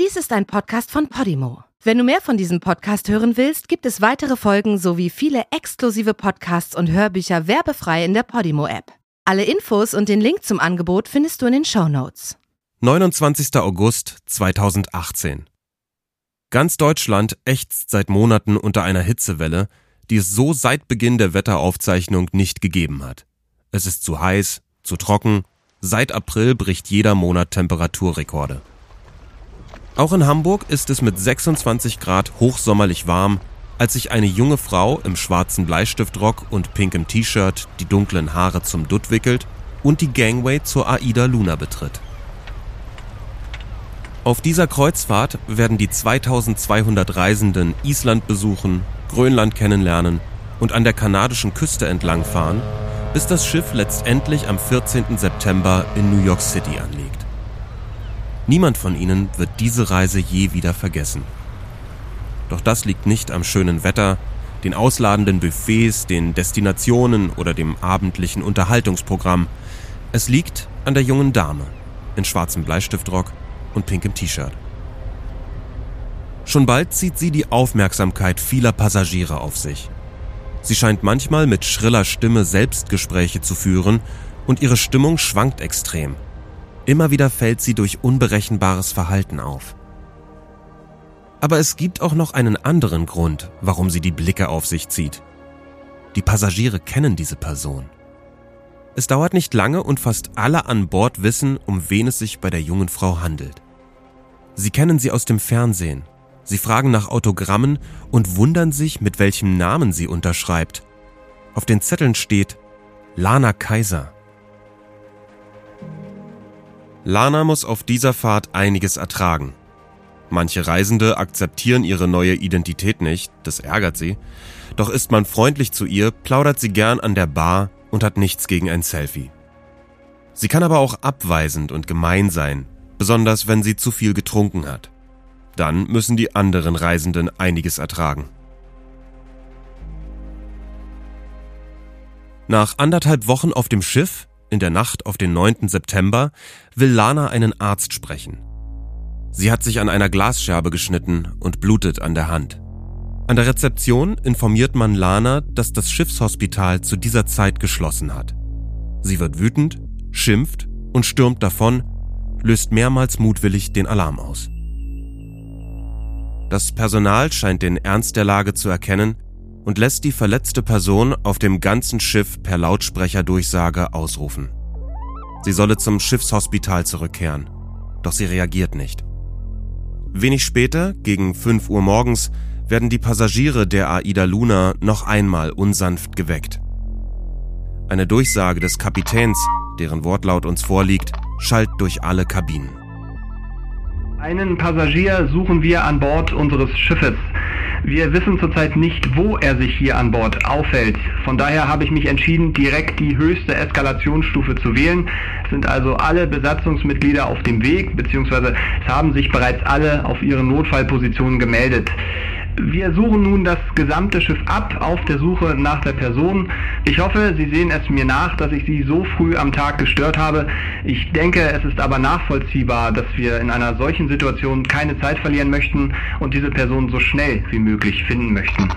Dies ist ein Podcast von Podimo. Wenn du mehr von diesem Podcast hören willst, gibt es weitere Folgen sowie viele exklusive Podcasts und Hörbücher werbefrei in der Podimo-App. Alle Infos und den Link zum Angebot findest du in den Show Notes. 29. August 2018. Ganz Deutschland ächzt seit Monaten unter einer Hitzewelle, die es so seit Beginn der Wetteraufzeichnung nicht gegeben hat. Es ist zu heiß, zu trocken, seit April bricht jeder Monat Temperaturrekorde. Auch in Hamburg ist es mit 26 Grad hochsommerlich warm, als sich eine junge Frau im schwarzen Bleistiftrock und pinkem T-Shirt die dunklen Haare zum Dutt wickelt und die Gangway zur Aida Luna betritt. Auf dieser Kreuzfahrt werden die 2200 Reisenden Island besuchen, Grönland kennenlernen und an der kanadischen Küste entlangfahren, bis das Schiff letztendlich am 14. September in New York City anlegt. Niemand von ihnen wird diese Reise je wieder vergessen. Doch das liegt nicht am schönen Wetter, den ausladenden Buffets, den Destinationen oder dem abendlichen Unterhaltungsprogramm. Es liegt an der jungen Dame in schwarzem Bleistiftrock und pinkem T-Shirt. Schon bald zieht sie die Aufmerksamkeit vieler Passagiere auf sich. Sie scheint manchmal mit schriller Stimme Selbstgespräche zu führen und ihre Stimmung schwankt extrem. Immer wieder fällt sie durch unberechenbares Verhalten auf. Aber es gibt auch noch einen anderen Grund, warum sie die Blicke auf sich zieht. Die Passagiere kennen diese Person. Es dauert nicht lange und fast alle an Bord wissen, um wen es sich bei der jungen Frau handelt. Sie kennen sie aus dem Fernsehen. Sie fragen nach Autogrammen und wundern sich, mit welchem Namen sie unterschreibt. Auf den Zetteln steht Lana Kaiser. Lana muss auf dieser Fahrt einiges ertragen. Manche Reisende akzeptieren ihre neue Identität nicht, das ärgert sie. Doch ist man freundlich zu ihr, plaudert sie gern an der Bar und hat nichts gegen ein Selfie. Sie kann aber auch abweisend und gemein sein, besonders wenn sie zu viel getrunken hat. Dann müssen die anderen Reisenden einiges ertragen. Nach anderthalb Wochen auf dem Schiff in der Nacht auf den 9. September will Lana einen Arzt sprechen. Sie hat sich an einer Glasscherbe geschnitten und blutet an der Hand. An der Rezeption informiert man Lana, dass das Schiffshospital zu dieser Zeit geschlossen hat. Sie wird wütend, schimpft und stürmt davon, löst mehrmals mutwillig den Alarm aus. Das Personal scheint den Ernst der Lage zu erkennen und lässt die verletzte Person auf dem ganzen Schiff per Lautsprecherdurchsage ausrufen. Sie solle zum Schiffshospital zurückkehren, doch sie reagiert nicht. Wenig später, gegen 5 Uhr morgens, werden die Passagiere der Aida Luna noch einmal unsanft geweckt. Eine Durchsage des Kapitäns, deren Wortlaut uns vorliegt, schallt durch alle Kabinen. Einen Passagier suchen wir an Bord unseres Schiffes. Wir wissen zurzeit nicht, wo er sich hier an Bord aufhält. Von daher habe ich mich entschieden, direkt die höchste Eskalationsstufe zu wählen. Es sind also alle Besatzungsmitglieder auf dem Weg, beziehungsweise es haben sich bereits alle auf ihre Notfallpositionen gemeldet. Wir suchen nun das gesamte Schiff ab auf der Suche nach der Person. Ich hoffe, Sie sehen es mir nach, dass ich Sie so früh am Tag gestört habe. Ich denke, es ist aber nachvollziehbar, dass wir in einer solchen Situation keine Zeit verlieren möchten und diese Person so schnell wie möglich finden möchten.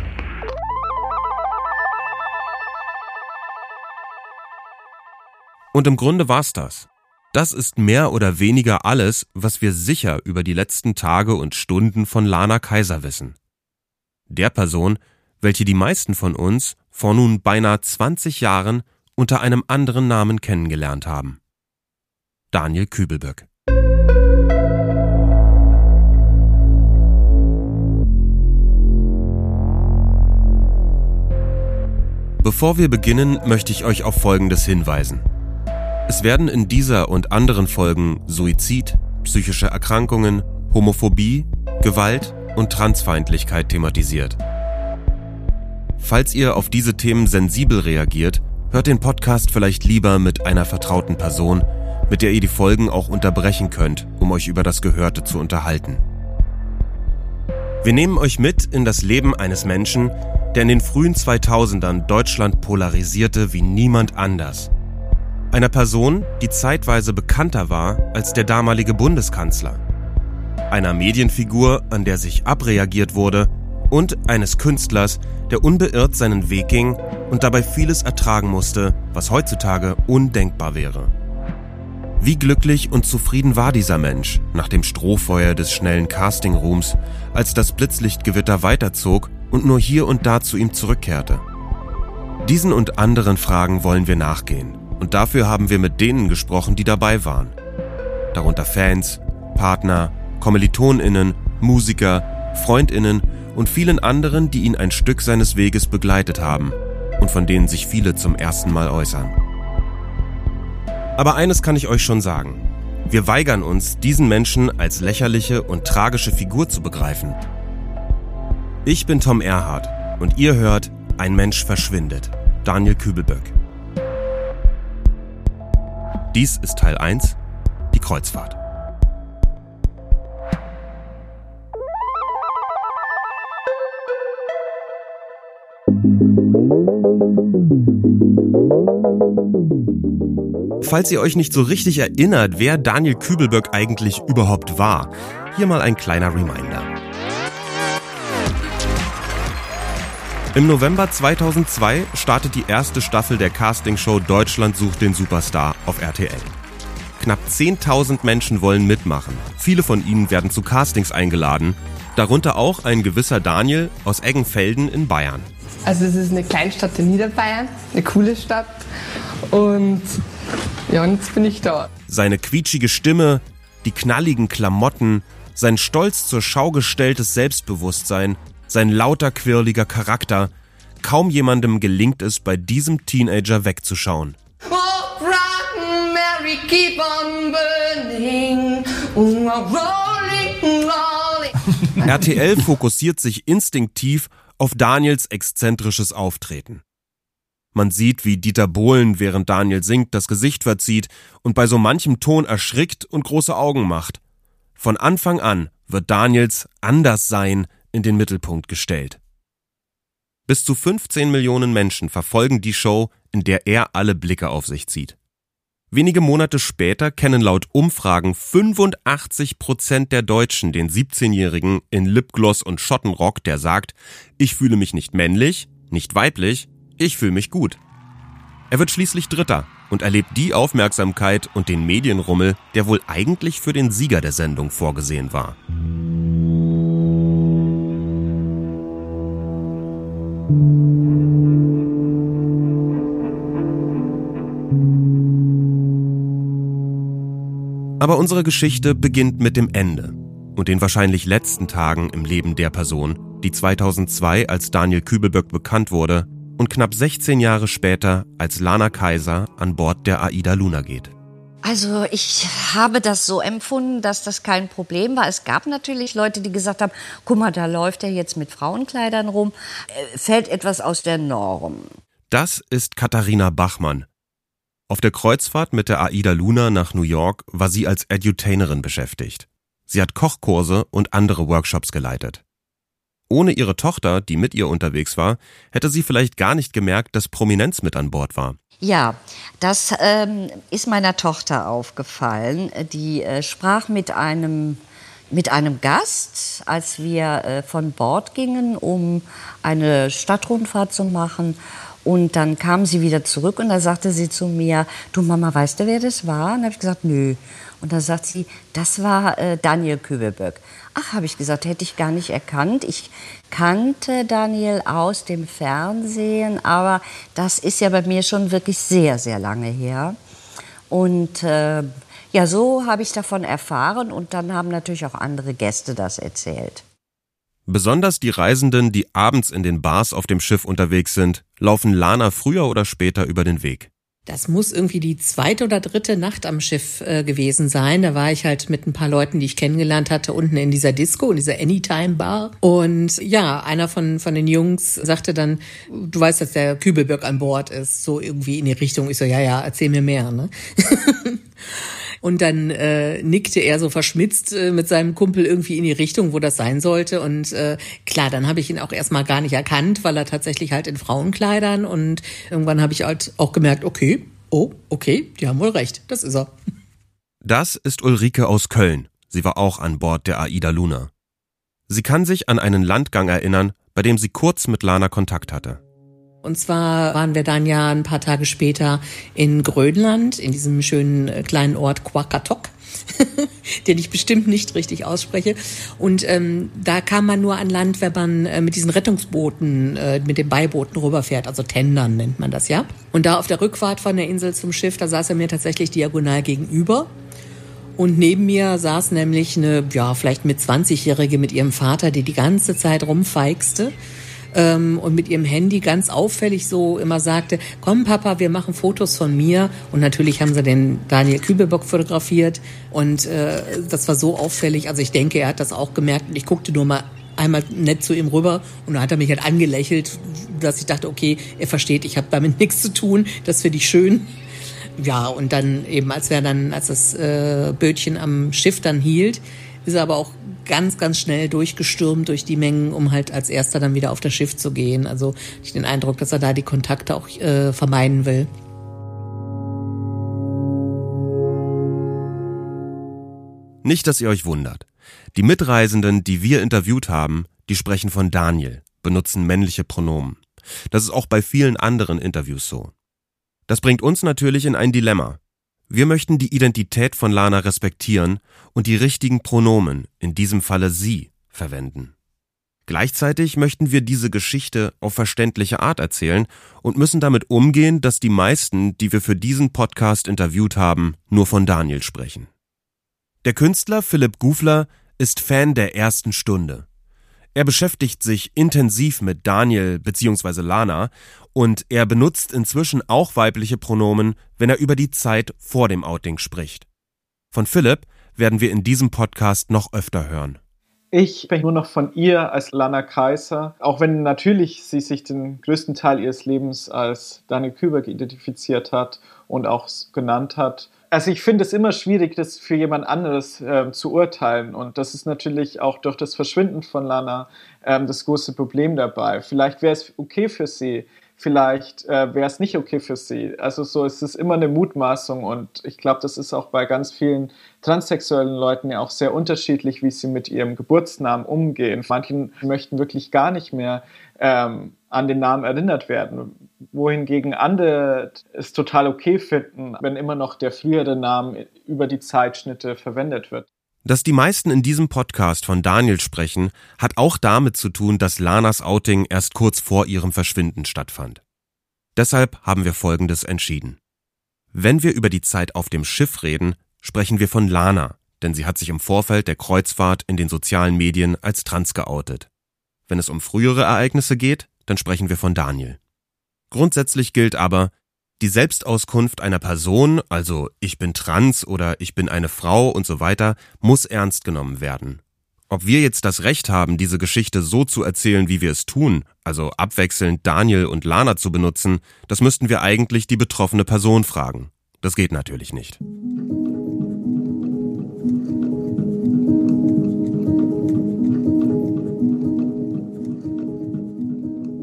Und im Grunde war's das. Das ist mehr oder weniger alles, was wir sicher über die letzten Tage und Stunden von Lana Kaiser wissen der Person, welche die meisten von uns vor nun beinahe 20 Jahren unter einem anderen Namen kennengelernt haben. Daniel Kübelböck. Bevor wir beginnen, möchte ich euch auf Folgendes hinweisen. Es werden in dieser und anderen Folgen Suizid, psychische Erkrankungen, Homophobie, Gewalt und Transfeindlichkeit thematisiert. Falls ihr auf diese Themen sensibel reagiert, hört den Podcast vielleicht lieber mit einer vertrauten Person, mit der ihr die Folgen auch unterbrechen könnt, um euch über das Gehörte zu unterhalten. Wir nehmen euch mit in das Leben eines Menschen, der in den frühen 2000ern Deutschland polarisierte wie niemand anders. Einer Person, die zeitweise bekannter war als der damalige Bundeskanzler einer Medienfigur, an der sich abreagiert wurde, und eines Künstlers, der unbeirrt seinen Weg ging und dabei vieles ertragen musste, was heutzutage undenkbar wäre. Wie glücklich und zufrieden war dieser Mensch nach dem Strohfeuer des schnellen Castingrooms, als das Blitzlichtgewitter weiterzog und nur hier und da zu ihm zurückkehrte? Diesen und anderen Fragen wollen wir nachgehen und dafür haben wir mit denen gesprochen, die dabei waren. Darunter Fans, Partner, Kommilitoninnen, Musiker, Freundinnen und vielen anderen, die ihn ein Stück seines Weges begleitet haben und von denen sich viele zum ersten Mal äußern. Aber eines kann ich euch schon sagen. Wir weigern uns, diesen Menschen als lächerliche und tragische Figur zu begreifen. Ich bin Tom Erhardt und ihr hört Ein Mensch verschwindet. Daniel Kübelböck. Dies ist Teil 1, die Kreuzfahrt. Falls ihr euch nicht so richtig erinnert, wer Daniel Kübelböck eigentlich überhaupt war, hier mal ein kleiner Reminder. Im November 2002 startet die erste Staffel der Castingshow Deutschland sucht den Superstar auf RTL. Knapp 10.000 Menschen wollen mitmachen. Viele von ihnen werden zu Castings eingeladen, darunter auch ein gewisser Daniel aus Eggenfelden in Bayern. Also es ist eine Kleinstadt in Niederbayern, eine coole Stadt und ja, und jetzt bin ich da. Seine quietschige Stimme, die knalligen Klamotten, sein stolz zur Schau gestelltes Selbstbewusstsein, sein lauter quirliger Charakter. Kaum jemandem gelingt es, bei diesem Teenager wegzuschauen. Oh, rotten Mary, keep on burning. Oh, rolling, rolling. RTL fokussiert sich instinktiv auf Daniels exzentrisches Auftreten. Man sieht, wie Dieter Bohlen, während Daniel singt, das Gesicht verzieht und bei so manchem Ton erschrickt und große Augen macht. Von Anfang an wird Daniels Anderssein in den Mittelpunkt gestellt. Bis zu 15 Millionen Menschen verfolgen die Show, in der er alle Blicke auf sich zieht. Wenige Monate später kennen laut Umfragen 85 Prozent der Deutschen den 17-Jährigen in Lipgloss und Schottenrock, der sagt, ich fühle mich nicht männlich, nicht weiblich, ich fühle mich gut. Er wird schließlich Dritter und erlebt die Aufmerksamkeit und den Medienrummel, der wohl eigentlich für den Sieger der Sendung vorgesehen war. Aber unsere Geschichte beginnt mit dem Ende und den wahrscheinlich letzten Tagen im Leben der Person, die 2002 als Daniel Kübelböck bekannt wurde und knapp 16 Jahre später als Lana Kaiser an Bord der Aida Luna geht. Also ich habe das so empfunden, dass das kein Problem war. Es gab natürlich Leute, die gesagt haben, guck mal, da läuft er jetzt mit Frauenkleidern rum, äh, fällt etwas aus der Norm. Das ist Katharina Bachmann. Auf der Kreuzfahrt mit der Aida Luna nach New York war sie als Edutainerin beschäftigt. Sie hat Kochkurse und andere Workshops geleitet. Ohne ihre Tochter, die mit ihr unterwegs war, hätte sie vielleicht gar nicht gemerkt, dass Prominenz mit an Bord war. Ja, das ähm, ist meiner Tochter aufgefallen. Die äh, sprach mit einem mit einem Gast, als wir äh, von Bord gingen, um eine Stadtrundfahrt zu machen. Und dann kam sie wieder zurück und da sagte sie zu mir, du Mama, weißt du, wer das war? Und habe ich gesagt, nö. Und da sagt sie, das war äh, Daniel Kübelböck. Ach, habe ich gesagt, hätte ich gar nicht erkannt. Ich kannte Daniel aus dem Fernsehen, aber das ist ja bei mir schon wirklich sehr, sehr lange her. Und äh, ja, so habe ich davon erfahren und dann haben natürlich auch andere Gäste das erzählt. Besonders die Reisenden, die abends in den Bars auf dem Schiff unterwegs sind, laufen Lana früher oder später über den Weg. Das muss irgendwie die zweite oder dritte Nacht am Schiff äh, gewesen sein. Da war ich halt mit ein paar Leuten, die ich kennengelernt hatte, unten in dieser Disco, in dieser Anytime Bar. Und ja, einer von, von den Jungs sagte dann, du weißt, dass der Kübelberg an Bord ist. So irgendwie in die Richtung. Ich so, ja, ja, erzähl mir mehr. Ne? Und dann äh, nickte er so verschmitzt äh, mit seinem Kumpel irgendwie in die Richtung, wo das sein sollte. Und äh, klar, dann habe ich ihn auch erstmal gar nicht erkannt, weil er tatsächlich halt in Frauenkleidern und irgendwann habe ich halt auch gemerkt, okay, oh, okay, die haben wohl recht, das ist er. Das ist Ulrike aus Köln. Sie war auch an Bord der Aida Luna. Sie kann sich an einen Landgang erinnern, bei dem sie kurz mit Lana Kontakt hatte. Und zwar waren wir dann ja ein paar Tage später in Grönland, in diesem schönen äh, kleinen Ort Quakatok. den ich bestimmt nicht richtig ausspreche. Und ähm, da kam man nur an Land, wenn man äh, mit diesen Rettungsbooten, äh, mit den Beibooten rüberfährt, also Tendern nennt man das ja. Und da auf der Rückfahrt von der Insel zum Schiff, da saß er mir tatsächlich diagonal gegenüber. Und neben mir saß nämlich eine, ja, vielleicht mit 20-Jährige mit ihrem Vater, die die ganze Zeit rumfeixte ähm, und mit ihrem Handy ganz auffällig so immer sagte, komm Papa, wir machen Fotos von mir. Und natürlich haben sie den Daniel Kübelbock fotografiert und äh, das war so auffällig. Also ich denke, er hat das auch gemerkt und ich guckte nur mal einmal nett zu ihm rüber und dann hat er mich halt angelächelt, dass ich dachte, okay, er versteht, ich habe damit nichts zu tun, das finde ich schön. Ja, und dann eben, als wir dann, als das äh, Bötchen am Schiff dann hielt, ist er aber auch ganz, ganz schnell durchgestürmt durch die Mengen, um halt als erster dann wieder auf das Schiff zu gehen. Also ich den Eindruck, dass er da die Kontakte auch äh, vermeiden will. Nicht, dass ihr euch wundert. Die Mitreisenden, die wir interviewt haben, die sprechen von Daniel, benutzen männliche Pronomen. Das ist auch bei vielen anderen Interviews so. Das bringt uns natürlich in ein Dilemma. Wir möchten die Identität von Lana respektieren und die richtigen Pronomen, in diesem Falle sie, verwenden. Gleichzeitig möchten wir diese Geschichte auf verständliche Art erzählen und müssen damit umgehen, dass die meisten, die wir für diesen Podcast interviewt haben, nur von Daniel sprechen. Der Künstler Philipp Gufler ist Fan der ersten Stunde. Er beschäftigt sich intensiv mit Daniel bzw. Lana und er benutzt inzwischen auch weibliche Pronomen, wenn er über die Zeit vor dem Outing spricht. Von Philipp werden wir in diesem Podcast noch öfter hören. Ich spreche nur noch von ihr als Lana Kaiser, auch wenn natürlich sie sich den größten Teil ihres Lebens als Daniel Küberg identifiziert hat und auch genannt hat. Also ich finde es immer schwierig, das für jemand anderes äh, zu urteilen. Und das ist natürlich auch durch das Verschwinden von Lana ähm, das große Problem dabei. Vielleicht wäre es okay für sie, vielleicht äh, wäre es nicht okay für sie. Also so es ist immer eine Mutmaßung und ich glaube, das ist auch bei ganz vielen transsexuellen Leuten ja auch sehr unterschiedlich, wie sie mit ihrem Geburtsnamen umgehen. Manche möchten wirklich gar nicht mehr ähm, an den Namen erinnert werden, wohingegen andere es total okay finden, wenn immer noch der frühere Name über die Zeitschnitte verwendet wird. Dass die meisten in diesem Podcast von Daniel sprechen, hat auch damit zu tun, dass Lanas Outing erst kurz vor ihrem Verschwinden stattfand. Deshalb haben wir Folgendes entschieden. Wenn wir über die Zeit auf dem Schiff reden, sprechen wir von Lana, denn sie hat sich im Vorfeld der Kreuzfahrt in den sozialen Medien als trans geoutet. Wenn es um frühere Ereignisse geht, dann sprechen wir von Daniel. Grundsätzlich gilt aber, die Selbstauskunft einer Person, also ich bin trans oder ich bin eine Frau und so weiter, muss ernst genommen werden. Ob wir jetzt das Recht haben, diese Geschichte so zu erzählen, wie wir es tun, also abwechselnd Daniel und Lana zu benutzen, das müssten wir eigentlich die betroffene Person fragen. Das geht natürlich nicht.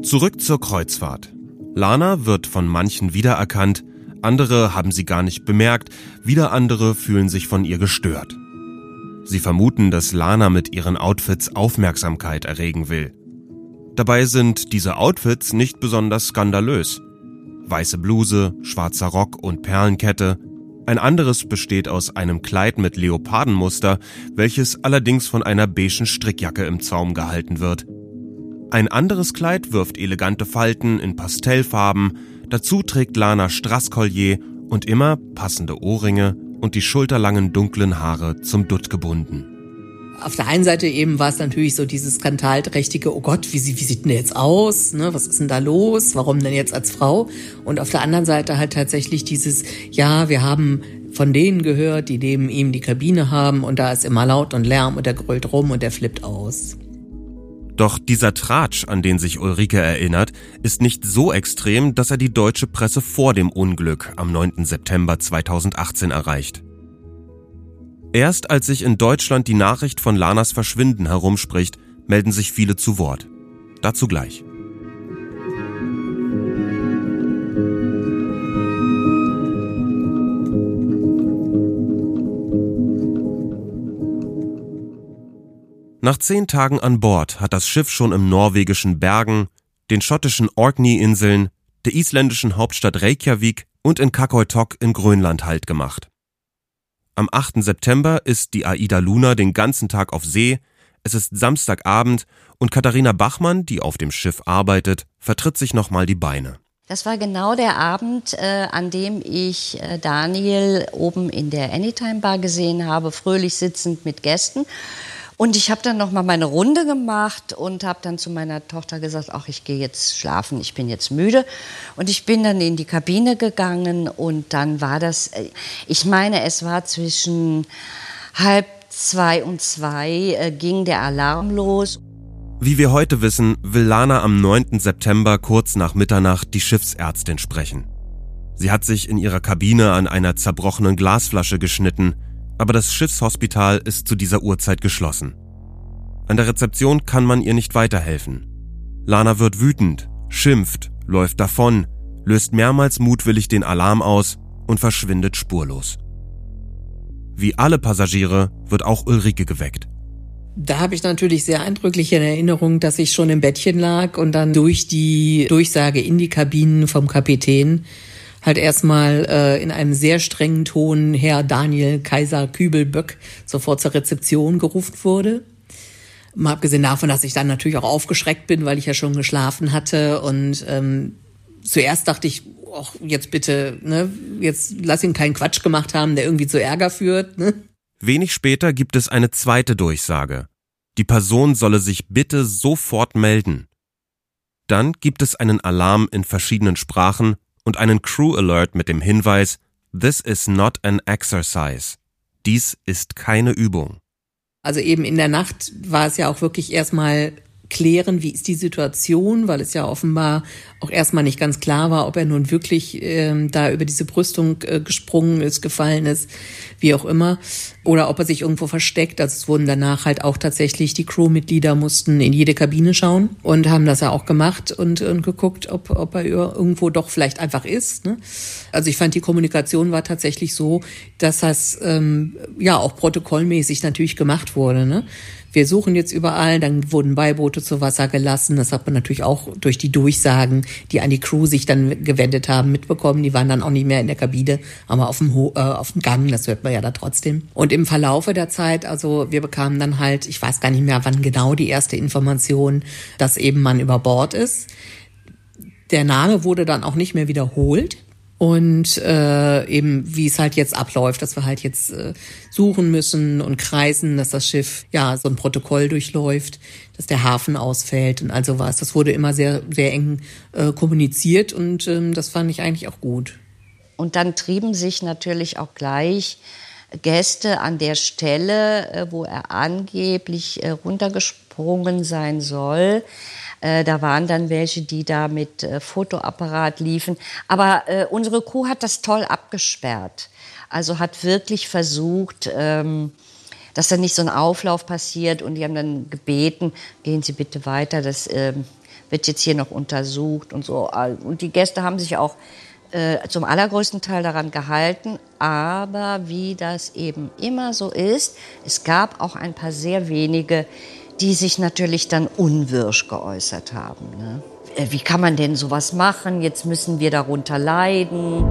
Zurück zur Kreuzfahrt. Lana wird von manchen wiedererkannt, andere haben sie gar nicht bemerkt, wieder andere fühlen sich von ihr gestört. Sie vermuten, dass Lana mit ihren Outfits Aufmerksamkeit erregen will. Dabei sind diese Outfits nicht besonders skandalös. Weiße Bluse, schwarzer Rock und Perlenkette. Ein anderes besteht aus einem Kleid mit Leopardenmuster, welches allerdings von einer beigen Strickjacke im Zaum gehalten wird. Ein anderes Kleid wirft elegante Falten in Pastellfarben, dazu trägt Lana Strasskollier und immer passende Ohrringe und die schulterlangen dunklen Haare zum Dutt gebunden. Auf der einen Seite eben war es natürlich so dieses skandalträchtige, oh Gott, wie, wie sieht denn der jetzt aus? Ne, was ist denn da los? Warum denn jetzt als Frau? Und auf der anderen Seite halt tatsächlich dieses, ja, wir haben von denen gehört, die neben ihm die Kabine haben und da ist immer laut und Lärm und der grölt rum und der flippt aus. Doch dieser Tratsch, an den sich Ulrike erinnert, ist nicht so extrem, dass er die deutsche Presse vor dem Unglück am 9. September 2018 erreicht. Erst als sich in Deutschland die Nachricht von Lanas Verschwinden herumspricht, melden sich viele zu Wort. Dazu gleich. Nach zehn Tagen an Bord hat das Schiff schon im norwegischen Bergen, den schottischen Orkney-Inseln, der isländischen Hauptstadt Reykjavik und in Kakoi-Tok in Grönland Halt gemacht. Am 8. September ist die Aida Luna den ganzen Tag auf See, es ist Samstagabend und Katharina Bachmann, die auf dem Schiff arbeitet, vertritt sich nochmal die Beine. Das war genau der Abend, äh, an dem ich äh, Daniel oben in der Anytime Bar gesehen habe, fröhlich sitzend mit Gästen. Und ich habe dann noch mal meine Runde gemacht und habe dann zu meiner Tochter gesagt, ach, ich gehe jetzt schlafen, ich bin jetzt müde. Und ich bin dann in die Kabine gegangen und dann war das, äh, ich meine, es war zwischen halb zwei und zwei äh, ging der Alarm los. Wie wir heute wissen, will Lana am 9. September kurz nach Mitternacht die Schiffsärztin sprechen. Sie hat sich in ihrer Kabine an einer zerbrochenen Glasflasche geschnitten aber das Schiffshospital ist zu dieser Uhrzeit geschlossen. An der Rezeption kann man ihr nicht weiterhelfen. Lana wird wütend, schimpft, läuft davon, löst mehrmals mutwillig den Alarm aus und verschwindet spurlos. Wie alle Passagiere wird auch Ulrike geweckt. Da habe ich natürlich sehr eindrücklich in Erinnerung, dass ich schon im Bettchen lag und dann durch die Durchsage in die Kabinen vom Kapitän halt erstmal äh, in einem sehr strengen Ton Herr Daniel Kaiser Kübelböck sofort zur Rezeption gerufen wurde. Mal abgesehen davon, dass ich dann natürlich auch aufgeschreckt bin, weil ich ja schon geschlafen hatte und ähm, zuerst dachte ich, ach, jetzt bitte, ne, jetzt lass ihn keinen Quatsch gemacht haben, der irgendwie zu Ärger führt. Ne? Wenig später gibt es eine zweite Durchsage. Die Person solle sich bitte sofort melden. Dann gibt es einen Alarm in verschiedenen Sprachen und einen Crew Alert mit dem Hinweis This is not an exercise. Dies ist keine Übung. Also eben in der Nacht war es ja auch wirklich erstmal klären, wie ist die Situation, weil es ja offenbar auch erstmal nicht ganz klar war, ob er nun wirklich ähm, da über diese Brüstung äh, gesprungen ist, gefallen ist, wie auch immer, oder ob er sich irgendwo versteckt. Also es wurden danach halt auch tatsächlich die Crewmitglieder mussten in jede Kabine schauen und haben das ja auch gemacht und, und geguckt, ob, ob er irgendwo doch vielleicht einfach ist. Ne? Also ich fand die Kommunikation war tatsächlich so, dass das ähm, ja auch protokollmäßig natürlich gemacht wurde. Ne? Wir suchen jetzt überall, dann wurden Beiboote zu Wasser gelassen. Das hat man natürlich auch durch die Durchsagen, die an die Crew sich dann gewendet haben, mitbekommen. Die waren dann auch nicht mehr in der Kabine, aber auf dem, Ho äh, auf dem Gang, das hört man ja da trotzdem. Und im Verlaufe der Zeit, also wir bekamen dann halt, ich weiß gar nicht mehr, wann genau die erste Information, dass eben man über Bord ist. Der Name wurde dann auch nicht mehr wiederholt und äh, eben wie es halt jetzt abläuft, dass wir halt jetzt äh, suchen müssen und kreisen, dass das Schiff ja so ein Protokoll durchläuft, dass der Hafen ausfällt und also was. Das wurde immer sehr sehr eng äh, kommuniziert und ähm, das fand ich eigentlich auch gut. Und dann trieben sich natürlich auch gleich Gäste an der Stelle, äh, wo er angeblich äh, runtergesprungen sein soll. Äh, da waren dann welche, die da mit äh, Fotoapparat liefen. Aber äh, unsere Crew hat das toll abgesperrt. Also hat wirklich versucht, ähm, dass da nicht so ein Auflauf passiert. Und die haben dann gebeten, gehen Sie bitte weiter, das ähm, wird jetzt hier noch untersucht und so. Und die Gäste haben sich auch äh, zum allergrößten Teil daran gehalten. Aber wie das eben immer so ist, es gab auch ein paar sehr wenige, die sich natürlich dann unwirsch geäußert haben. Ne? Äh, wie kann man denn sowas machen? Jetzt müssen wir darunter leiden.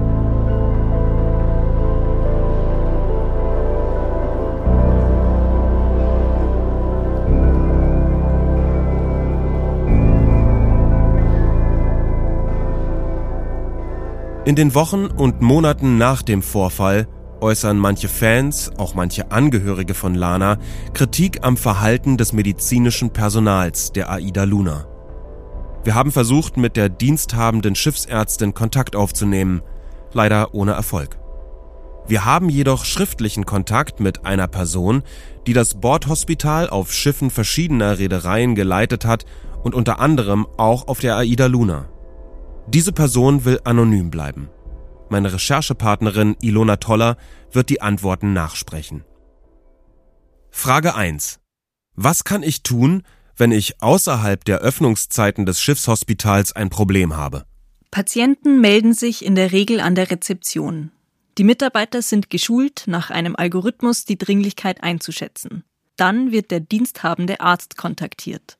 In den Wochen und Monaten nach dem Vorfall äußern manche Fans, auch manche Angehörige von Lana, Kritik am Verhalten des medizinischen Personals der Aida Luna. Wir haben versucht, mit der diensthabenden Schiffsärztin Kontakt aufzunehmen, leider ohne Erfolg. Wir haben jedoch schriftlichen Kontakt mit einer Person, die das Bordhospital auf Schiffen verschiedener Reedereien geleitet hat und unter anderem auch auf der Aida Luna. Diese Person will anonym bleiben. Meine Recherchepartnerin Ilona Toller wird die Antworten nachsprechen. Frage 1. Was kann ich tun, wenn ich außerhalb der Öffnungszeiten des Schiffshospitals ein Problem habe? Patienten melden sich in der Regel an der Rezeption. Die Mitarbeiter sind geschult, nach einem Algorithmus die Dringlichkeit einzuschätzen. Dann wird der diensthabende Arzt kontaktiert.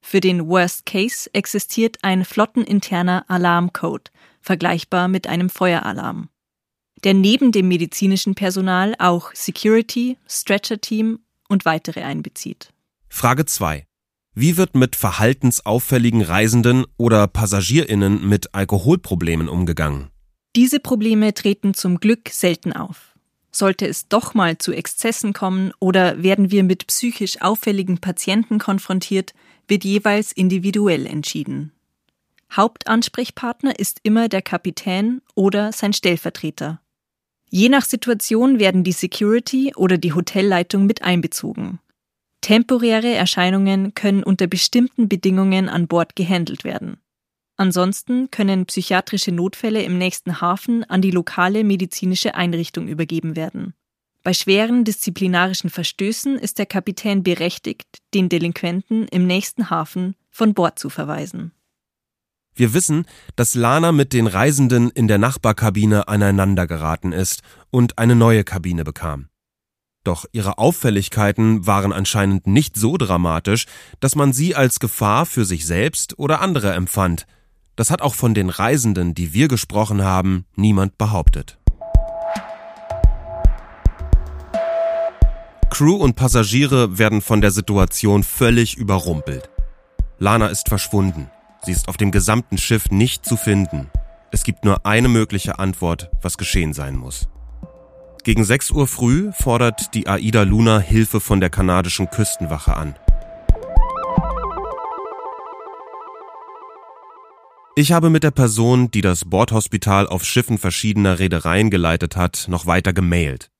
Für den Worst Case existiert ein flotteninterner Alarmcode, vergleichbar mit einem Feueralarm, der neben dem medizinischen Personal auch Security, Stretcher Team und weitere einbezieht. Frage 2. Wie wird mit verhaltensauffälligen Reisenden oder Passagierinnen mit Alkoholproblemen umgegangen? Diese Probleme treten zum Glück selten auf. Sollte es doch mal zu Exzessen kommen oder werden wir mit psychisch auffälligen Patienten konfrontiert, wird jeweils individuell entschieden. Hauptansprechpartner ist immer der Kapitän oder sein Stellvertreter. Je nach Situation werden die Security oder die Hotelleitung mit einbezogen. Temporäre Erscheinungen können unter bestimmten Bedingungen an Bord gehandelt werden. Ansonsten können psychiatrische Notfälle im nächsten Hafen an die lokale medizinische Einrichtung übergeben werden. Bei schweren disziplinarischen Verstößen ist der Kapitän berechtigt, den Delinquenten im nächsten Hafen von Bord zu verweisen. Wir wissen, dass Lana mit den Reisenden in der Nachbarkabine aneinandergeraten ist und eine neue Kabine bekam. Doch ihre Auffälligkeiten waren anscheinend nicht so dramatisch, dass man sie als Gefahr für sich selbst oder andere empfand, das hat auch von den Reisenden, die wir gesprochen haben, niemand behauptet. Crew und Passagiere werden von der Situation völlig überrumpelt. Lana ist verschwunden. Sie ist auf dem gesamten Schiff nicht zu finden. Es gibt nur eine mögliche Antwort, was geschehen sein muss. Gegen 6 Uhr früh fordert die Aida Luna Hilfe von der kanadischen Küstenwache an. Ich habe mit der Person, die das Bordhospital auf Schiffen verschiedener Reedereien geleitet hat, noch weiter gemailt.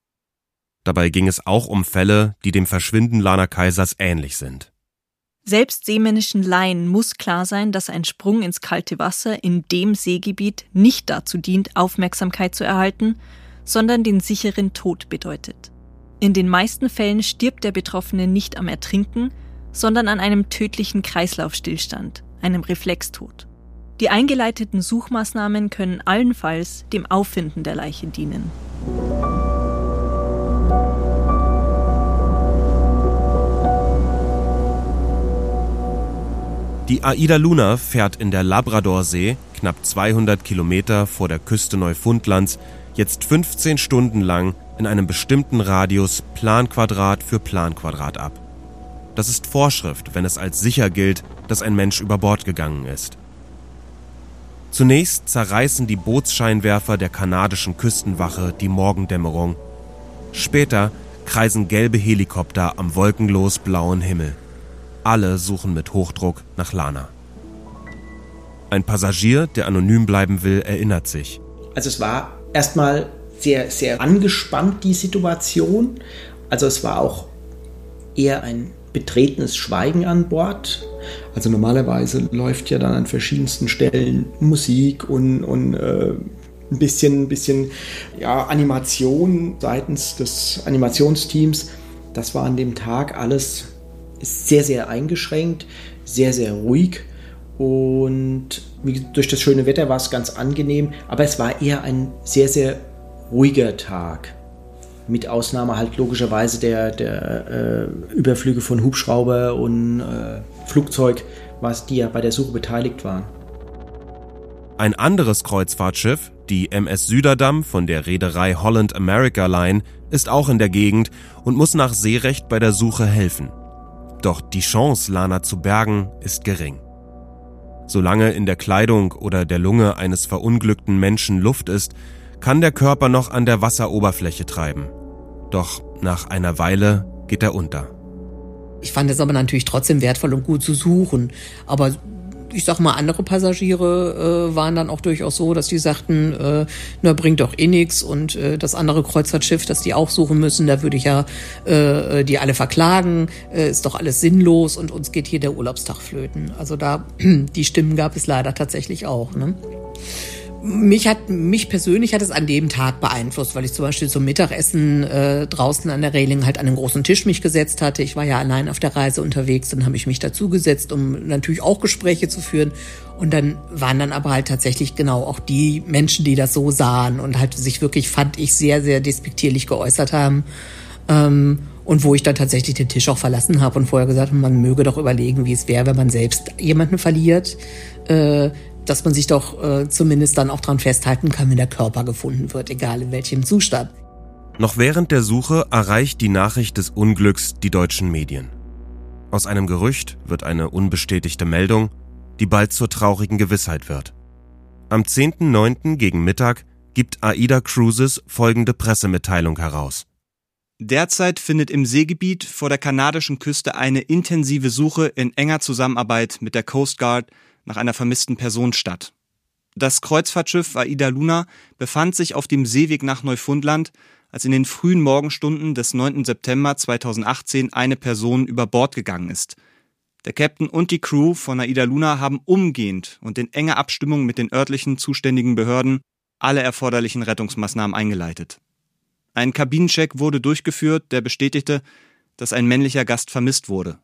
Dabei ging es auch um Fälle, die dem Verschwinden Lana Kaisers ähnlich sind. Selbst seemännischen Laien muss klar sein, dass ein Sprung ins kalte Wasser in dem Seegebiet nicht dazu dient, Aufmerksamkeit zu erhalten, sondern den sicheren Tod bedeutet. In den meisten Fällen stirbt der Betroffene nicht am Ertrinken, sondern an einem tödlichen Kreislaufstillstand, einem Reflextod. Die eingeleiteten Suchmaßnahmen können allenfalls dem Auffinden der Leiche dienen. Die Aida Luna fährt in der Labradorsee, knapp 200 Kilometer vor der Küste Neufundlands, jetzt 15 Stunden lang in einem bestimmten Radius Planquadrat für Planquadrat ab. Das ist Vorschrift, wenn es als sicher gilt, dass ein Mensch über Bord gegangen ist. Zunächst zerreißen die Bootsscheinwerfer der kanadischen Küstenwache die Morgendämmerung. Später kreisen gelbe Helikopter am wolkenlos blauen Himmel. Alle suchen mit Hochdruck nach Lana. Ein Passagier, der anonym bleiben will, erinnert sich. Also es war erstmal sehr, sehr angespannt, die Situation. Also es war auch eher ein betretenes Schweigen an Bord. Also normalerweise läuft ja dann an verschiedensten Stellen Musik und, und äh, ein bisschen, ein bisschen ja, Animation seitens des Animationsteams. Das war an dem Tag alles sehr, sehr eingeschränkt, sehr, sehr ruhig. Und durch das schöne Wetter war es ganz angenehm, aber es war eher ein sehr, sehr ruhiger Tag mit Ausnahme halt logischerweise der, der äh, Überflüge von Hubschrauber und äh, Flugzeug, was die ja bei der Suche beteiligt waren. Ein anderes Kreuzfahrtschiff, die MS Süderdamm von der Reederei Holland America Line, ist auch in der Gegend und muss nach Seerecht bei der Suche helfen. Doch die Chance, Lana zu bergen, ist gering. Solange in der Kleidung oder der Lunge eines verunglückten Menschen Luft ist, kann der Körper noch an der Wasseroberfläche treiben. Doch nach einer Weile geht er unter. Ich fand es aber natürlich trotzdem wertvoll und gut zu suchen. Aber ich sag mal, andere Passagiere äh, waren dann auch durchaus so, dass die sagten, äh, na, bringt doch eh nix und äh, das andere Kreuzfahrtschiff, das die auch suchen müssen, da würde ich ja äh, die alle verklagen, äh, ist doch alles sinnlos und uns geht hier der Urlaubstag flöten. Also da, die Stimmen gab es leider tatsächlich auch. Ne? Mich hat mich persönlich hat es an dem Tag beeinflusst, weil ich zum Beispiel zum Mittagessen äh, draußen an der Reling halt an einen großen Tisch mich gesetzt hatte. Ich war ja allein auf der Reise unterwegs, dann habe ich mich dazu gesetzt, um natürlich auch Gespräche zu führen. Und dann waren dann aber halt tatsächlich genau auch die Menschen, die das so sahen und halt sich wirklich, fand ich, sehr, sehr despektierlich geäußert haben. Ähm, Und wo ich dann tatsächlich den Tisch auch verlassen habe und vorher gesagt habe, man möge doch überlegen, wie es wäre, wenn man selbst jemanden verliert, äh, dass man sich doch äh, zumindest dann auch dran festhalten kann, wenn der Körper gefunden wird, egal in welchem Zustand. Noch während der Suche erreicht die Nachricht des Unglücks die deutschen Medien. Aus einem Gerücht wird eine unbestätigte Meldung, die bald zur traurigen Gewissheit wird. Am 10.9. gegen Mittag gibt AIDA Cruises folgende Pressemitteilung heraus. Derzeit findet im Seegebiet vor der kanadischen Küste eine intensive Suche in enger Zusammenarbeit mit der Coast Guard nach einer vermissten Person statt. Das Kreuzfahrtschiff Aida Luna befand sich auf dem Seeweg nach Neufundland, als in den frühen Morgenstunden des 9. September 2018 eine Person über Bord gegangen ist. Der Captain und die Crew von Aida Luna haben umgehend und in enger Abstimmung mit den örtlichen zuständigen Behörden alle erforderlichen Rettungsmaßnahmen eingeleitet. Ein Kabinencheck wurde durchgeführt, der bestätigte, dass ein männlicher Gast vermisst wurde.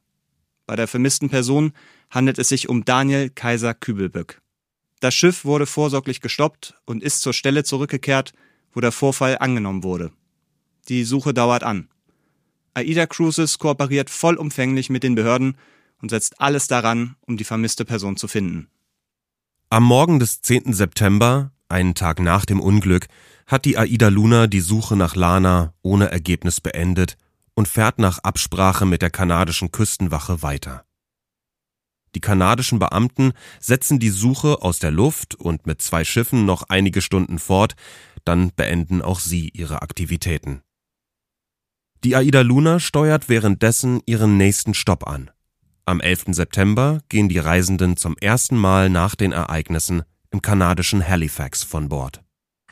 Bei der vermissten Person handelt es sich um Daniel Kaiser Kübelböck. Das Schiff wurde vorsorglich gestoppt und ist zur Stelle zurückgekehrt, wo der Vorfall angenommen wurde. Die Suche dauert an. AIDA Cruises kooperiert vollumfänglich mit den Behörden und setzt alles daran, um die vermisste Person zu finden. Am Morgen des 10. September, einen Tag nach dem Unglück, hat die AIDA Luna die Suche nach Lana ohne Ergebnis beendet und fährt nach Absprache mit der kanadischen Küstenwache weiter. Die kanadischen Beamten setzen die Suche aus der Luft und mit zwei Schiffen noch einige Stunden fort, dann beenden auch sie ihre Aktivitäten. Die Aida Luna steuert währenddessen ihren nächsten Stopp an. Am 11. September gehen die Reisenden zum ersten Mal nach den Ereignissen im kanadischen Halifax von Bord.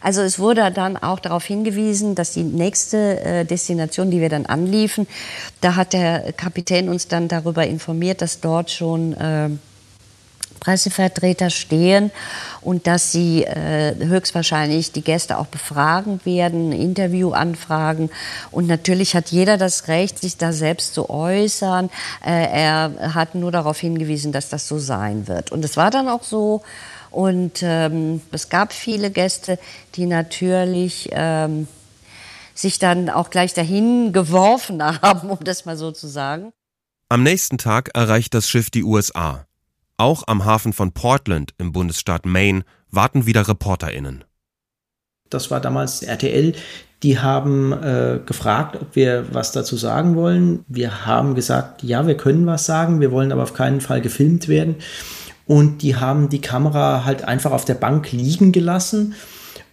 Also es wurde dann auch darauf hingewiesen, dass die nächste äh, Destination, die wir dann anliefen, da hat der Kapitän uns dann darüber informiert, dass dort schon äh, Pressevertreter stehen und dass sie äh, höchstwahrscheinlich die Gäste auch befragen werden, Interview anfragen. Und natürlich hat jeder das Recht, sich da selbst zu äußern. Er hat nur darauf hingewiesen, dass das so sein wird. Und es war dann auch so. Und ähm, es gab viele Gäste, die natürlich ähm, sich dann auch gleich dahin geworfen haben, um das mal so zu sagen. Am nächsten Tag erreicht das Schiff die USA. Auch am Hafen von Portland im Bundesstaat Maine warten wieder ReporterInnen. Das war damals RTL. Die haben äh, gefragt, ob wir was dazu sagen wollen. Wir haben gesagt, ja, wir können was sagen, wir wollen aber auf keinen Fall gefilmt werden und die haben die Kamera halt einfach auf der Bank liegen gelassen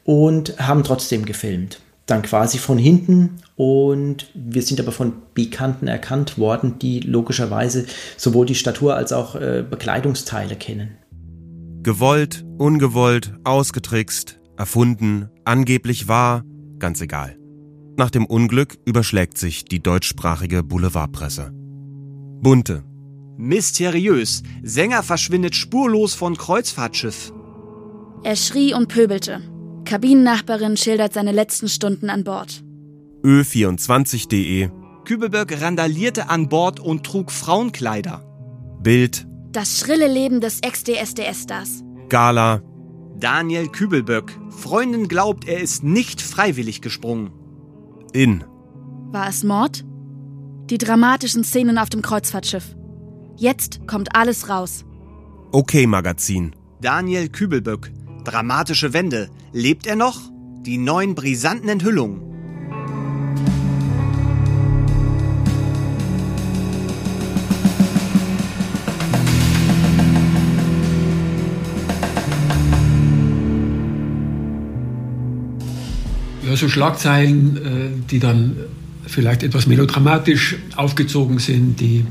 und haben trotzdem gefilmt. Dann quasi von hinten und wir sind aber von Bekannten erkannt worden, die logischerweise sowohl die Statur als auch äh, Bekleidungsteile kennen. Gewollt, ungewollt, ausgetrickst, erfunden, angeblich wahr, ganz egal. Nach dem Unglück überschlägt sich die deutschsprachige Boulevardpresse. Bunte, Mysteriös. Sänger verschwindet spurlos von Kreuzfahrtschiff. Er schrie und pöbelte. Kabinennachbarin schildert seine letzten Stunden an Bord. Ö24.de Kübelberg randalierte an Bord und trug Frauenkleider. Bild. Das schrille Leben des Ex-DSDS-Stars. Gala. Daniel Kübelböck. Freundin glaubt, er ist nicht freiwillig gesprungen. In. War es Mord? Die dramatischen Szenen auf dem Kreuzfahrtschiff. Jetzt kommt alles raus. Okay Magazin. Daniel Kübelböck. Dramatische Wende. Lebt er noch? Die neuen brisanten Enthüllungen. Ja, so Schlagzeilen, äh, die dann vielleicht etwas melodramatisch aufgezogen sind, die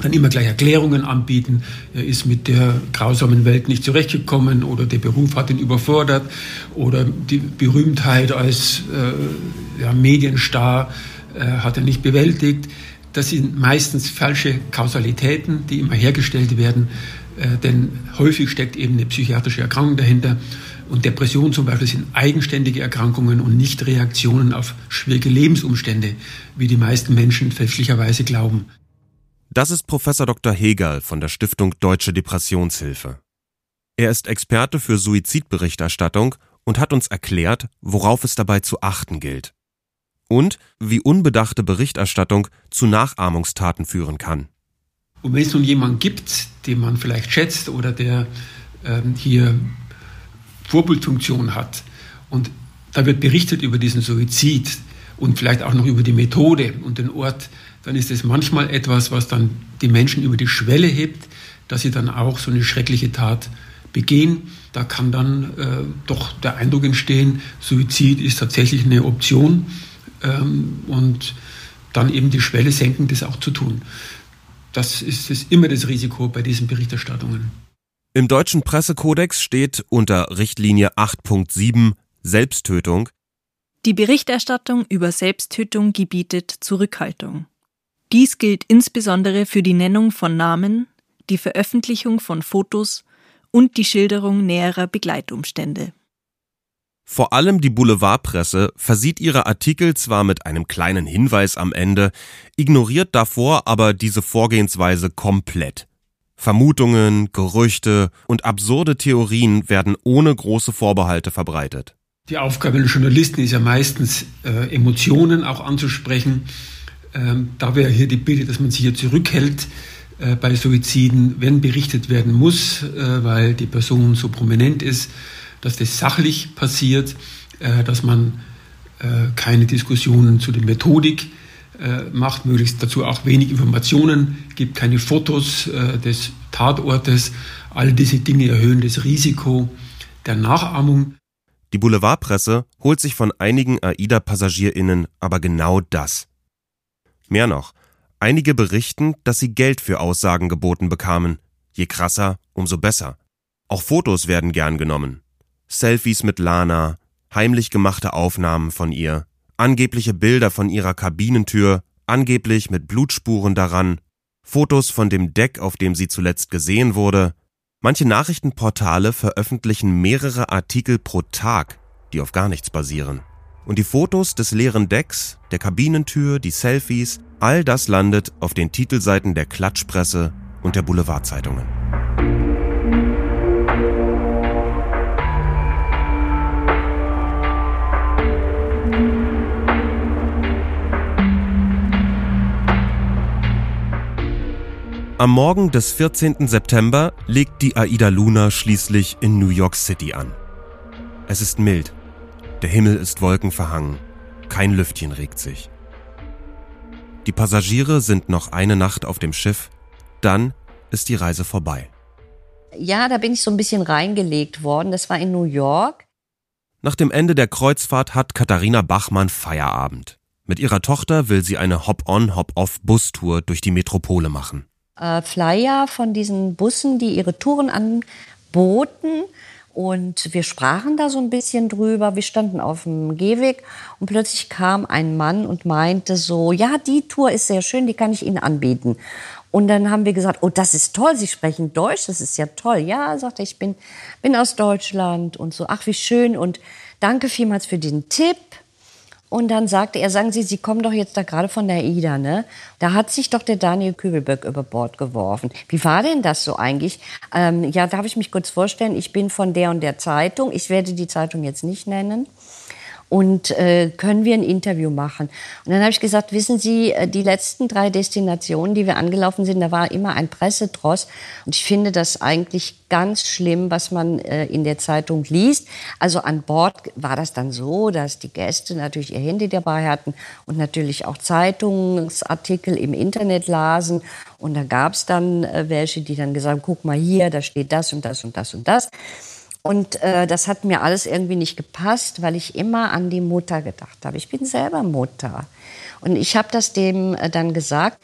dann immer gleich Erklärungen anbieten. Er ist mit der grausamen Welt nicht zurechtgekommen oder der Beruf hat ihn überfordert oder die Berühmtheit als äh, ja, Medienstar äh, hat er nicht bewältigt. Das sind meistens falsche Kausalitäten, die immer hergestellt werden, äh, denn häufig steckt eben eine psychiatrische Erkrankung dahinter. Und Depressionen zum Beispiel sind eigenständige Erkrankungen und nicht Reaktionen auf schwierige Lebensumstände, wie die meisten Menschen fälschlicherweise glauben. Das ist Professor Dr. Hegel von der Stiftung Deutsche Depressionshilfe. Er ist Experte für Suizidberichterstattung und hat uns erklärt, worauf es dabei zu achten gilt. und wie unbedachte Berichterstattung zu Nachahmungstaten führen kann. Und wenn es nun jemanden gibt, den man vielleicht schätzt oder der ähm, hier Vorbildfunktion hat und da wird berichtet über diesen Suizid und vielleicht auch noch über die Methode und den Ort, dann ist es manchmal etwas, was dann die Menschen über die Schwelle hebt, dass sie dann auch so eine schreckliche Tat begehen. Da kann dann äh, doch der Eindruck entstehen, Suizid ist tatsächlich eine Option ähm, und dann eben die Schwelle senken, das auch zu tun. Das ist, ist immer das Risiko bei diesen Berichterstattungen. Im deutschen Pressekodex steht unter Richtlinie 8.7 Selbsttötung Die Berichterstattung über Selbsttötung gebietet Zurückhaltung. Dies gilt insbesondere für die Nennung von Namen, die Veröffentlichung von Fotos und die Schilderung näherer Begleitumstände. Vor allem die Boulevardpresse versieht ihre Artikel zwar mit einem kleinen Hinweis am Ende, ignoriert davor aber diese Vorgehensweise komplett. Vermutungen, Gerüchte und absurde Theorien werden ohne große Vorbehalte verbreitet. Die Aufgabe der Journalisten ist ja meistens, äh, Emotionen auch anzusprechen. Ähm, da wäre hier die Bitte, dass man sich hier zurückhält äh, bei Suiziden, wenn berichtet werden muss, äh, weil die Person so prominent ist dass das sachlich passiert, äh, dass man äh, keine Diskussionen zu der Methodik äh, macht, möglichst dazu auch wenig Informationen gibt, keine Fotos des Tatortes. All diese Dinge erhöhen das Risiko der Nachahmung. Die Boulevardpresse holt sich von einigen AIDA-PassagierInnen aber genau das. Mehr noch, einige berichten, dass sie Geld für Aussagen geboten bekamen. Je krasser, umso besser. Auch Fotos werden gern genommen. Selfies mit Lana, heimlich gemachte Aufnahmen von ihr, angebliche Bilder von ihrer Kabinentür, angeblich mit Blutspuren daran, Fotos von dem Deck, auf dem sie zuletzt gesehen wurde. Manche Nachrichtenportale veröffentlichen mehrere Artikel pro Tag, die auf gar nichts basieren. Und die Fotos des leeren Decks, der Kabinentür, die Selfies, all das landet auf den Titelseiten der Klatschpresse und der Boulevardzeitungen. Am Morgen des 14. September legt die Aida Luna schließlich in New York City an. Es ist mild. Der Himmel ist wolkenverhangen. Kein Lüftchen regt sich. Die Passagiere sind noch eine Nacht auf dem Schiff. Dann ist die Reise vorbei. Ja, da bin ich so ein bisschen reingelegt worden. Das war in New York. Nach dem Ende der Kreuzfahrt hat Katharina Bachmann Feierabend. Mit ihrer Tochter will sie eine Hop-on, Hop-off-Bustour durch die Metropole machen äh, Flyer von diesen Bussen, die ihre Touren anboten. Und wir sprachen da so ein bisschen drüber. Wir standen auf dem Gehweg und plötzlich kam ein Mann und meinte so, ja, die Tour ist sehr schön, die kann ich Ihnen anbieten. Und dann haben wir gesagt, oh, das ist toll, Sie sprechen Deutsch, das ist ja toll. Ja, sagte ich, bin, bin aus Deutschland und so, ach, wie schön und danke vielmals für den Tipp. Und dann sagte er, sagen Sie, Sie kommen doch jetzt da gerade von der IDA, ne? Da hat sich doch der Daniel Kübelböck über Bord geworfen. Wie war denn das so eigentlich? Ähm, ja, darf ich mich kurz vorstellen? Ich bin von der und der Zeitung. Ich werde die Zeitung jetzt nicht nennen und äh, können wir ein Interview machen? Und dann habe ich gesagt, wissen Sie, äh, die letzten drei Destinationen, die wir angelaufen sind, da war immer ein Pressedross und ich finde das eigentlich ganz schlimm, was man äh, in der Zeitung liest. Also an Bord war das dann so, dass die Gäste natürlich ihr Handy dabei hatten und natürlich auch Zeitungsartikel im Internet lasen und da gab es dann äh, welche, die dann gesagt haben, guck mal hier, da steht das und das und das und das. Und äh, das hat mir alles irgendwie nicht gepasst, weil ich immer an die Mutter gedacht habe. Ich bin selber Mutter. Und ich habe das dem äh, dann gesagt.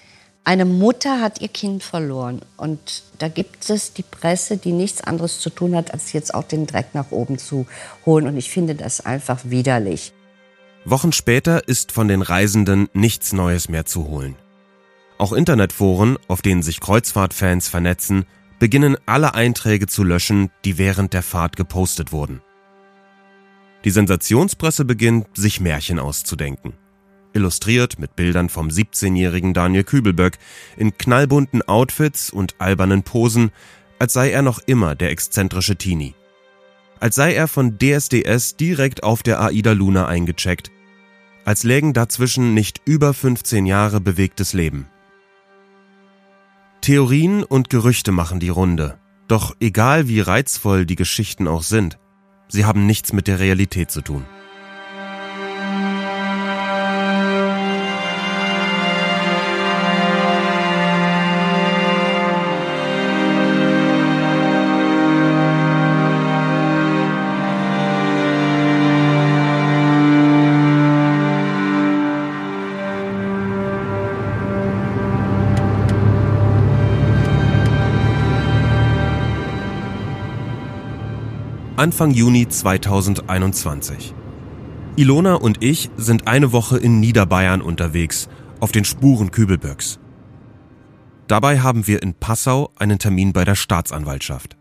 Eine Mutter hat ihr Kind verloren. Und da gibt es die Presse, die nichts anderes zu tun hat, als jetzt auch den Dreck nach oben zu holen. Und ich finde das einfach widerlich. Wochen später ist von den Reisenden nichts Neues mehr zu holen. Auch Internetforen, auf denen sich Kreuzfahrtfans vernetzen, beginnen alle Einträge zu löschen, die während der Fahrt gepostet wurden. Die Sensationspresse beginnt, sich Märchen auszudenken. Illustriert mit Bildern vom 17-jährigen Daniel Kübelböck in knallbunten Outfits und albernen Posen, als sei er noch immer der exzentrische Teenie. Als sei er von DSDS direkt auf der AIDA Luna eingecheckt. als lägen dazwischen nicht über 15 Jahre bewegtes Leben. Theorien und Gerüchte machen die Runde, doch egal wie reizvoll die Geschichten auch sind, sie haben nichts mit der Realität zu tun. Anfang Juni 2021. Ilona und ich sind eine Woche in Niederbayern unterwegs, auf den Spuren Kübelböcks. Dabei haben wir in Passau einen Termin bei der Staatsanwaltschaft.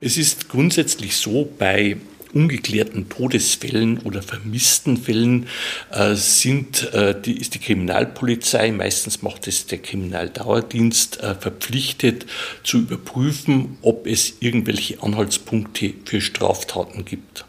Es ist grundsätzlich so, bei ungeklärten Todesfällen oder vermissten Fällen äh, sind, äh, die, ist die Kriminalpolizei, meistens macht es der Kriminaldauerdienst, äh, verpflichtet zu überprüfen, ob es irgendwelche Anhaltspunkte für Straftaten gibt.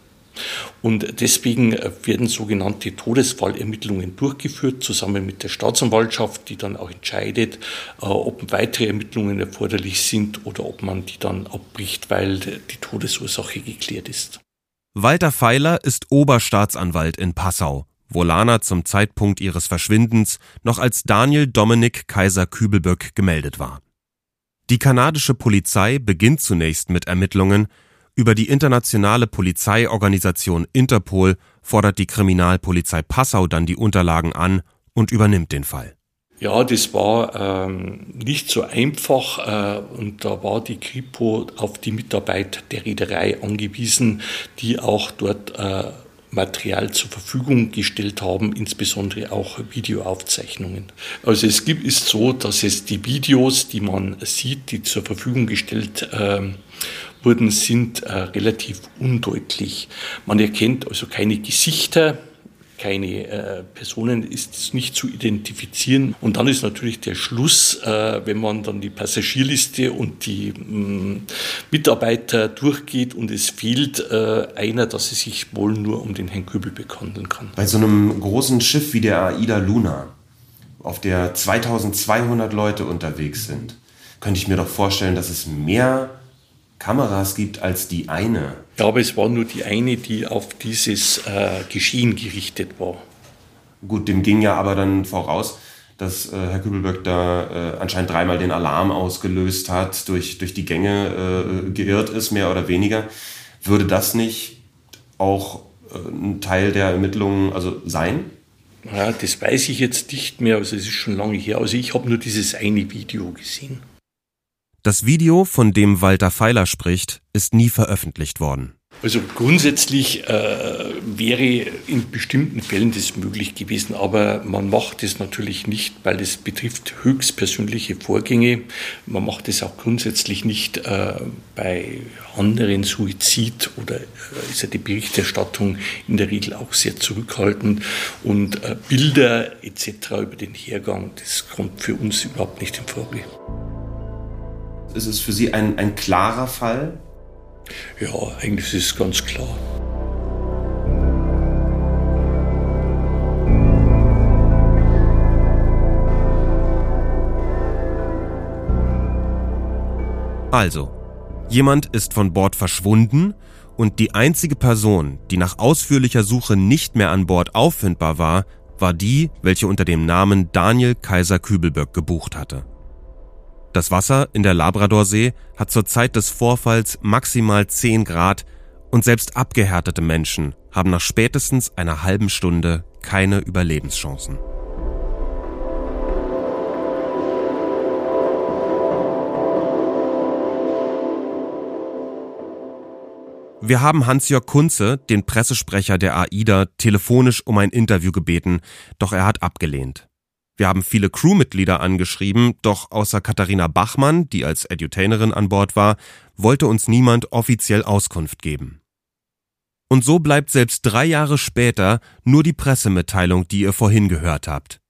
Und deswegen werden sogenannte Todesfallermittlungen durchgeführt, zusammen mit der Staatsanwaltschaft, die dann auch entscheidet, äh, ob weitere Ermittlungen erforderlich sind oder ob man die dann abbricht, weil die Todesursache geklärt ist. Walter Feiler ist Oberstaatsanwalt in Passau, wo Lana zum Zeitpunkt ihres Verschwindens noch als Daniel Dominik Kaiser Kübelböck gemeldet war. Die kanadische Polizei beginnt zunächst mit Ermittlungen, über die internationale Polizeiorganisation Interpol fordert die Kriminalpolizei Passau dann die Unterlagen an und übernimmt den Fall. Ja, das war ähm, nicht so einfach äh, und da war die Kripo auf die Mitarbeit der Reederei angewiesen, die auch dort äh, Material zur Verfügung gestellt haben, insbesondere auch Videoaufzeichnungen. Also es gibt, ist so, dass es die Videos, die man sieht, die zur Verfügung gestellt äh, wurden, sind äh, relativ undeutlich. Man erkennt also keine Gesichter, keine äh, Personen ist nicht zu identifizieren. Und dann ist natürlich der Schluss, äh, wenn man dann die Passagierliste und die mh, mm, Mitarbeiter durchgeht und es fehlt äh, einer, dass es sich wohl nur um den Herrn Kübelbeck handeln kann. Bei so einem großen Schiff wie der AIDA Luna, auf der 2200 Leute unterwegs sind, könnte ich mir doch vorstellen, dass es mehr Kameras gibt als die eine. Aber es war nur die eine, die auf dieses äh, Geschehen gerichtet war. Gut, dem ging ja aber dann voraus, dass äh, Herr Kübelböck da äh, anscheinend dreimal den Alarm ausgelöst hat, durch, durch die Gänge äh, geirrt ist, mehr oder weniger. Würde das nicht auch äh, ein Teil der Ermittlungen also sein? Ja, das weiß ich jetzt nicht mehr, also es ist schon lange her. Also ich habe nur dieses eine Video gesehen. Das Video, von dem Walter Feiler spricht, ist nie veröffentlicht worden. Also grundsätzlich äh, wäre in bestimmten Fällen das möglich gewesen, aber man macht es natürlich nicht, weil es betrifft höchstpersönliche Vorgänge. Man macht es auch grundsätzlich nicht äh, bei anderen Suizid oder äh, ist ja die Berichterstattung in der Regel auch sehr zurückhaltend und äh, Bilder etc. über den Hergang, das kommt für uns überhaupt nicht in Frage. Ist es für Sie ein, ein klarer Fall? Ja, eigentlich ist es ganz klar. Also, jemand ist von Bord verschwunden und die einzige Person, die nach ausführlicher Suche nicht mehr an Bord auffindbar war, war die, welche unter dem Namen Daniel Kaiser Kübelböck gebucht hatte. Das Wasser in der Labradorsee hat zur Zeit des Vorfalls maximal 10 Grad und selbst abgehärtete Menschen haben nach spätestens einer halben Stunde keine Überlebenschancen. Wir haben Hans-Jörg Kunze, den Pressesprecher der AIDA, telefonisch um ein Interview gebeten, doch er hat abgelehnt. Wir haben viele Crewmitglieder angeschrieben, doch außer Katharina Bachmann, die als Edutainerin an Bord war, wollte uns niemand offiziell Auskunft geben. Und so bleibt selbst drei Jahre später nur die Pressemitteilung, die ihr vorhin gehört habt.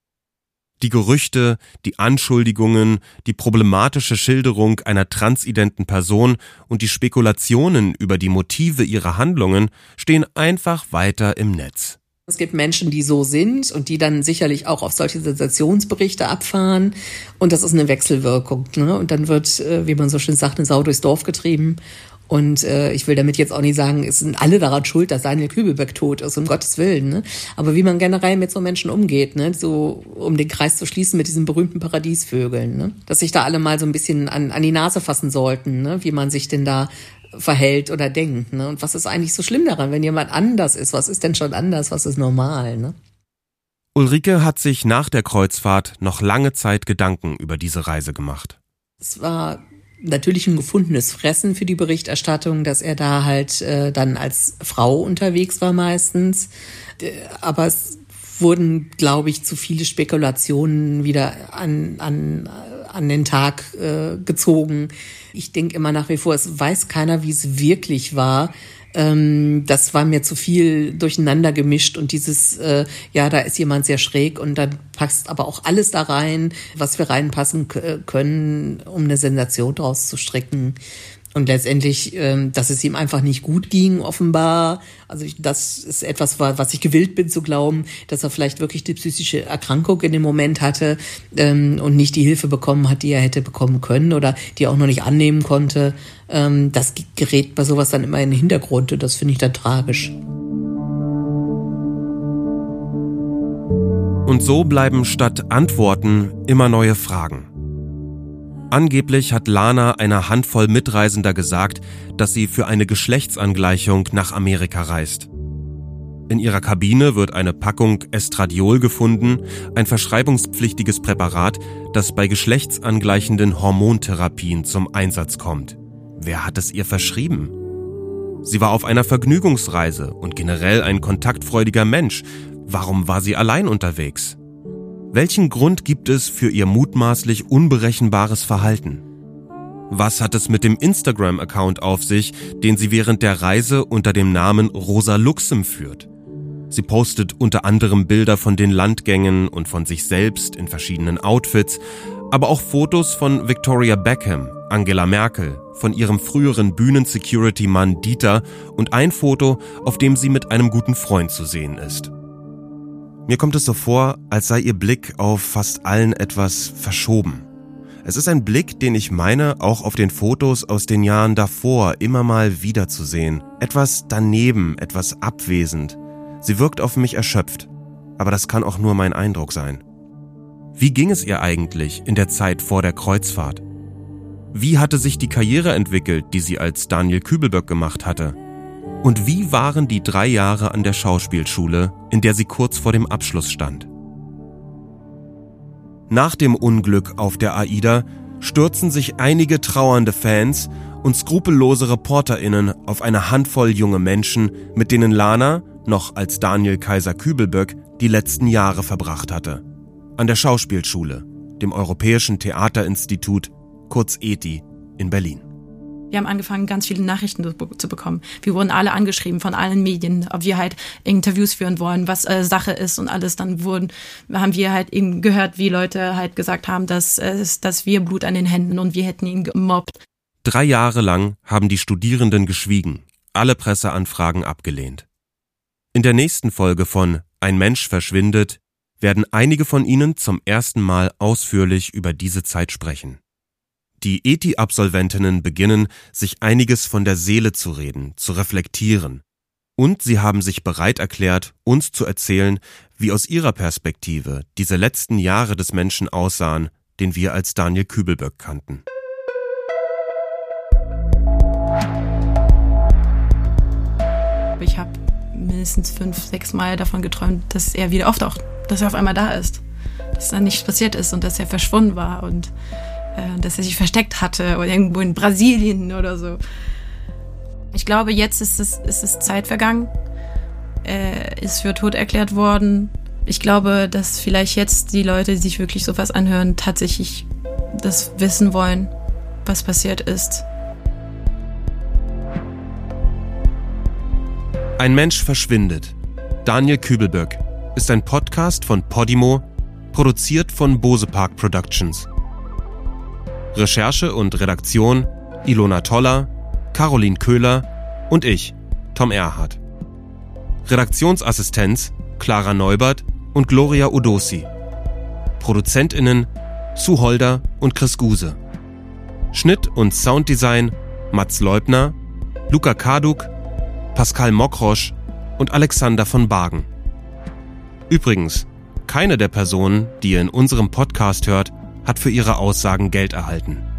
Die Gerüchte, die Anschuldigungen, die problematische Schilderung einer transidenten Person und die Spekulationen über die Motive ihrer Handlungen stehen einfach weiter im Netz. Es gibt Menschen, die so sind und die dann sicherlich auch auf solche Sensationsberichte abfahren. Und das ist eine Wechselwirkung. Ne? Und dann wird, äh, wie man so schön sagt, eine Sau durchs Dorf getrieben. Und äh, ich will damit jetzt auch nicht sagen, es sind alle daran schuld, dass Daniel Kübelberg tot ist, um Gottes Willen. Ne? Aber wie man generell mit so Menschen umgeht, ne? so um den Kreis zu schließen mit diesen berühmten Paradiesvögeln, ne? dass sich da alle mal so ein bisschen an, an die Nase fassen sollten, ne? wie man sich denn da verhält oder denkt. Ne? Und was ist eigentlich so schlimm daran, wenn jemand anders ist? Was ist denn schon anders? Was ist normal? Ne? Ulrike hat sich nach der Kreuzfahrt noch lange Zeit Gedanken über diese Reise gemacht. Es war natürlich ein gefundenes Fressen für die Berichterstattung, dass er da halt äh, dann als Frau unterwegs war meistens. Aber es wurden, glaube ich, zu viele Spekulationen wieder an, an, an den Tag äh, gezogen. Ich denke immer nach wie vor, es weiß keiner, wie es wirklich war. Ähm, das war mir zu viel durcheinander gemischt und dieses, äh, ja, da ist jemand sehr schräg und dann passt aber auch alles da rein, was wir reinpassen können, um eine Sensation draus zu stricken. Und letztendlich, ähm, dass es ihm einfach nicht gut ging, offenbar. Also ich, das ist etwas, was ich gewillt bin zu glauben, dass er vielleicht wirklich die psychische Erkrankung in dem Moment hatte ähm, und nicht die Hilfe bekommen hat, die er hätte bekommen können oder die er auch noch nicht annehmen konnte. Ähm, das gerät bei sowas dann immer in den Hintergrund und das finde ich dann tragisch. Und so bleiben statt Antworten immer neue Fragen. Angeblich hat Lana einer Handvoll Mitreisender gesagt, dass sie für eine Geschlechtsangleichung nach Amerika reist. In ihrer Kabine wird eine Packung Estradiol gefunden, ein verschreibungspflichtiges Präparat, das bei geschlechtsangleichenden Hormontherapien zum Einsatz kommt. Wer hat es ihr verschrieben? Sie war auf einer Vergnügungsreise und generell ein kontaktfreudiger Mensch. Warum war sie allein unterwegs? Welchen Grund gibt es für ihr mutmaßlich unberechenbares Verhalten? Was hat es mit dem Instagram-Account auf sich, den sie während der Reise unter dem Namen Rosa Luxem führt? Sie postet unter anderem Bilder von den Landgängen und von sich selbst in verschiedenen Outfits, aber auch Fotos von Victoria Beckham, Angela Merkel, von ihrem früheren Bühnen-Security-Mann Dieter und ein Foto, auf dem sie mit einem guten Freund zu sehen ist. Mir kommt es so vor, als sei ihr Blick auf fast allen etwas verschoben. Es ist ein Blick, den ich meine, auch auf den Fotos aus den Jahren davor immer mal wiederzusehen. Etwas daneben, etwas abwesend. Sie wirkt auf mich erschöpft. Aber das kann auch nur mein Eindruck sein. Wie ging es ihr eigentlich in der Zeit vor der Kreuzfahrt? Wie hatte sich die Karriere entwickelt, die sie als Daniel Kübelböck gemacht hatte? Und wie waren die drei Jahre an der Schauspielschule, in der sie kurz vor dem Abschluss stand? Nach dem Unglück auf der AIDA stürzen sich einige trauernde Fans und skrupellose ReporterInnen auf eine Handvoll junge Menschen, mit denen Lana, noch als Daniel Kaiser Kübelböck, die letzten Jahre verbracht hatte. An der Schauspielschule, dem Europäischen Theaterinstitut, kurz ETI, in Berlin. Wir haben angefangen, ganz viele Nachrichten zu bekommen. Wir wurden alle angeschrieben von allen Medien, ob wir halt Interviews führen wollen, was äh, Sache ist und alles. Dann wurden, haben wir halt eben gehört, wie Leute halt gesagt haben, dass, äh, dass wir Blut an den Händen und wir hätten ihn gemobbt. Drei Jahre lang haben die Studierenden geschwiegen, alle Presseanfragen abgelehnt. In der nächsten Folge von Ein Mensch verschwindet werden einige von ihnen zum ersten Mal ausführlich über diese Zeit sprechen. Die ETI-Absolventinnen beginnen, sich einiges von der Seele zu reden, zu reflektieren. Und sie haben sich bereit erklärt, uns zu erzählen, wie aus ihrer Perspektive diese letzten Jahre des Menschen aussahen, den wir als Daniel Kübelböck kannten. Ich habe mindestens fünf, sechs Mal davon geträumt, dass er wieder auftaucht, dass er auf einmal da ist, dass da nichts passiert ist und dass er verschwunden war und äh, dass er sich versteckt hatte oder irgendwo in Brasilien oder so. Ich glaube, jetzt ist es, ist es Zeit vergangen. Er ist für tot erklärt worden. Ich glaube, dass vielleicht jetzt die Leute, die sich wirklich sowas anhören, tatsächlich das wissen wollen, was passiert ist. Ein Mensch verschwindet. Daniel Kübelböck ist ein Podcast von Podimo, produziert von Bose Park Productions. Recherche und Redaktion Ilona Toller, Caroline Köhler und ich, Tom Erhardt. Redaktionsassistenz Clara Neubert und Gloria Udosi. ProduzentInnen Sue Holder und Chris Guse. Schnitt und Sounddesign Mats Leubner, Luca Karduk, Pascal Mokrosch und Alexander von Bargen. Übrigens, keine der Personen, die ihr in unserem Podcast hört, hat für ihre Aussagen Geld erhalten.